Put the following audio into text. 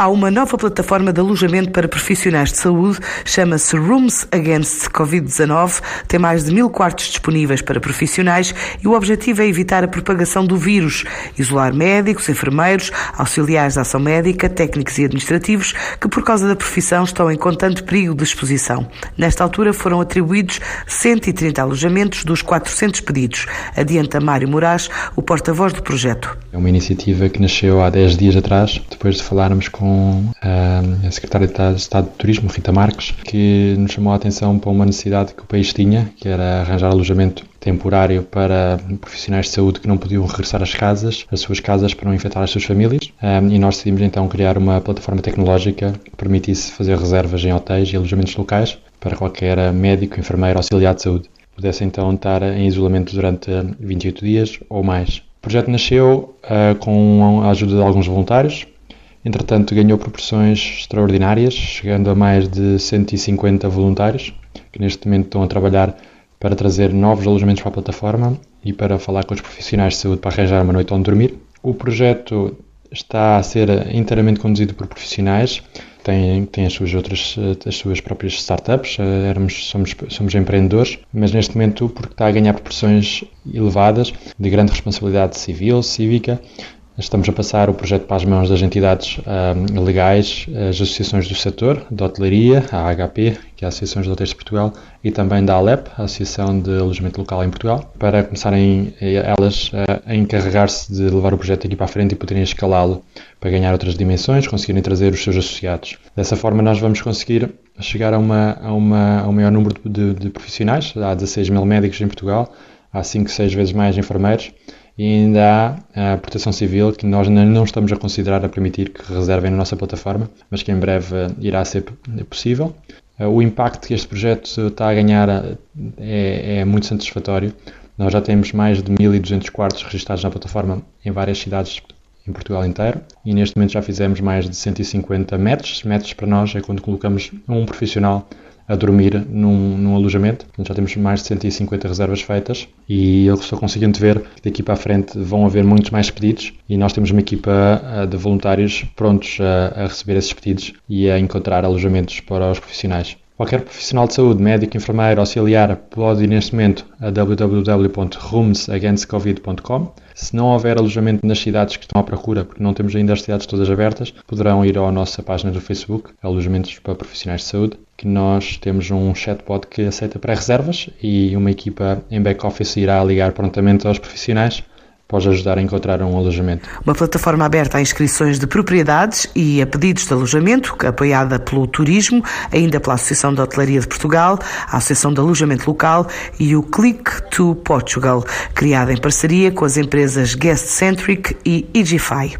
Há uma nova plataforma de alojamento para profissionais de saúde, chama-se Rooms Against Covid-19, tem mais de mil quartos disponíveis para profissionais e o objetivo é evitar a propagação do vírus, isolar médicos, enfermeiros, auxiliares de ação médica, técnicos e administrativos que, por causa da profissão, estão em constante perigo de exposição. Nesta altura foram atribuídos 130 alojamentos dos 400 pedidos, adianta Mário Moraes, o porta-voz do projeto. É uma iniciativa que nasceu há 10 dias atrás, depois de falarmos com com a Secretária de Estado de Turismo, Rita Marques, que nos chamou a atenção para uma necessidade que o país tinha, que era arranjar alojamento temporário para profissionais de saúde que não podiam regressar às casas, às suas casas para não infectar as suas famílias. E nós decidimos então criar uma plataforma tecnológica que permitisse fazer reservas em hotéis e alojamentos locais para qualquer médico, enfermeiro, auxiliar de saúde. Pudesse então estar em isolamento durante 28 dias ou mais. O projeto nasceu uh, com a ajuda de alguns voluntários, Entretanto, ganhou proporções extraordinárias, chegando a mais de 150 voluntários que neste momento estão a trabalhar para trazer novos alojamentos para a plataforma e para falar com os profissionais de saúde para arranjar uma noite onde dormir. O projeto está a ser inteiramente conduzido por profissionais, tem, tem as suas outras, as suas próprias startups, éramos, somos, somos empreendedores, mas neste momento, porque está a ganhar proporções elevadas de grande responsabilidade civil, cívica, Estamos a passar o projeto para as mãos das entidades um, legais, as associações do setor, da hotelaria, a HP, que é a Associação de Hotéis de Portugal, e também da ALEP, a Associação de Alojamento Local em Portugal, para começarem eh, elas a encarregar-se de levar o projeto aqui para a frente e poderem escalá-lo para ganhar outras dimensões, conseguirem trazer os seus associados. Dessa forma, nós vamos conseguir chegar a, uma, a, uma, a um maior número de, de, de profissionais, há 16 mil médicos em Portugal, há 5, 6 vezes mais enfermeiros, e ainda há a proteção civil que nós não estamos a considerar a permitir que reservem na nossa plataforma, mas que em breve irá ser possível. O impacto que este projeto está a ganhar é, é muito satisfatório. Nós já temos mais de 1.200 quartos registrados na plataforma em várias cidades em Portugal inteiro e neste momento já fizemos mais de 150 metros. Metros para nós é quando colocamos um profissional a dormir num, num alojamento. já temos mais de 150 reservas feitas e eu estou conseguindo ver que daqui para a frente vão haver muitos mais pedidos e nós temos uma equipa eh, de voluntários prontos a, a receber esses pedidos e a encontrar alojamentos para os profissionais. Qualquer profissional de saúde, médico, enfermeiro, auxiliar, pode ir neste momento a www.roomsagainstcovid.com. Se não houver alojamento nas cidades que estão à procura, porque não temos ainda as cidades todas abertas, poderão ir à nossa página do Facebook, Alojamentos para Profissionais de Saúde, que nós temos um chatbot que aceita pré-reservas e uma equipa em back-office irá ligar prontamente aos profissionais pode ajudar a encontrar um alojamento. Uma plataforma aberta a inscrições de propriedades e a pedidos de alojamento, apoiada pelo turismo, ainda pela Associação de Hotelaria de Portugal, a Associação de Alojamento Local e o Click to Portugal, criada em parceria com as empresas Guest Centric e Egify.